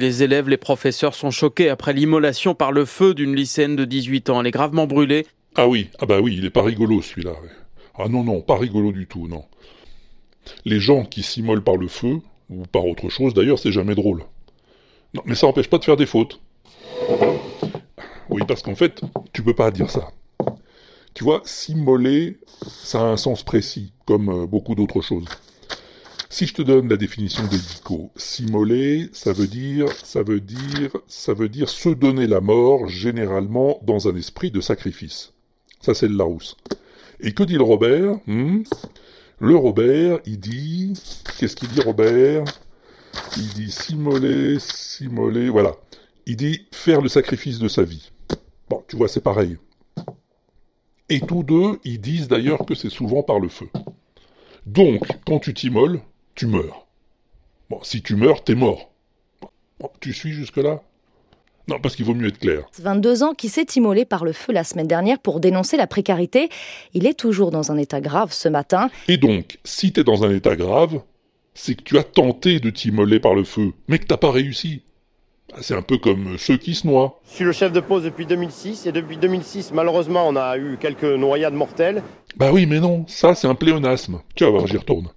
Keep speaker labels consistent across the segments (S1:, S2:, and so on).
S1: Les élèves, les professeurs sont choqués après l'immolation par le feu d'une lycéenne de 18 ans. Elle est gravement brûlée.
S2: Ah oui, ah bah oui, il est pas rigolo celui-là. Ah non, non, pas rigolo du tout, non. Les gens qui s'immolent par le feu, ou par autre chose d'ailleurs, c'est jamais drôle. Non, mais ça n'empêche pas de faire des fautes. Oui, parce qu'en fait, tu peux pas dire ça. Tu vois, s'immoler, ça a un sens précis, comme euh, beaucoup d'autres choses. Si je te donne la définition des dico, s'immoler, ça veut dire, ça veut dire, ça veut dire se donner la mort, généralement dans un esprit de sacrifice. Ça, c'est le Larousse. Et que dit le Robert hmm? Le Robert, il dit, qu'est-ce qu'il dit Robert? Il dit s'immoler, s'immoler, voilà. Il dit faire le sacrifice de sa vie. Bon, tu vois, c'est pareil. Et tous deux, ils disent d'ailleurs que c'est souvent par le feu. Donc, quand tu t'immoles, tu meurs. Bon, si tu meurs, t'es mort. tu suis jusque-là? Non, parce qu'il vaut mieux être clair.
S3: 22 ans qui s'est immolé par le feu la semaine dernière pour dénoncer la précarité. Il est toujours dans un état grave ce matin.
S2: Et donc, si t'es dans un état grave, c'est que tu as tenté de t'immoler par le feu, mais que t'as pas réussi. Ah, c'est un peu comme ceux qui se noient.
S4: Je suis le chef de poste depuis 2006 et depuis 2006, malheureusement, on a eu quelques noyades mortelles.
S2: Bah oui, mais non, ça c'est un pléonasme. Tu vas voir, j'y retourne.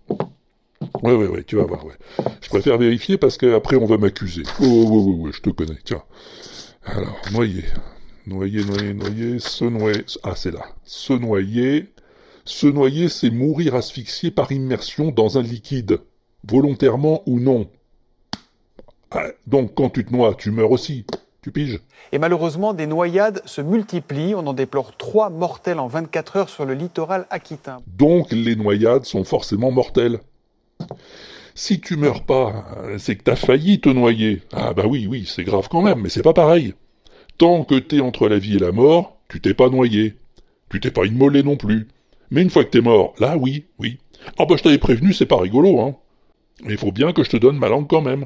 S2: Ouais, ouais, ouais, tu vas voir, ouais. Je préfère vérifier parce qu'après on va m'accuser. Oh, ouais, ouais, ouais, je te connais, tiens. Alors, noyer. Noyer, noyer, noyer, se noyer. Ah, c'est là. Se noyer. Se noyer, c'est mourir asphyxié par immersion dans un liquide. Volontairement ou non. Ah, donc quand tu te noies, tu meurs aussi. Tu piges
S5: Et malheureusement, des noyades se multiplient. On en déplore trois mortels en 24 heures sur le littoral aquitain.
S2: Donc les noyades sont forcément mortelles. Si tu meurs pas, c'est que t'as failli te noyer. Ah bah oui, oui, c'est grave quand même, mais c'est pas pareil. Tant que t'es entre la vie et la mort, tu t'es pas noyé. Tu t'es pas immolé non plus. Mais une fois que t'es mort, là oui, oui. Ah bah je t'avais prévenu, c'est pas rigolo, hein. Mais il faut bien que je te donne ma langue quand même.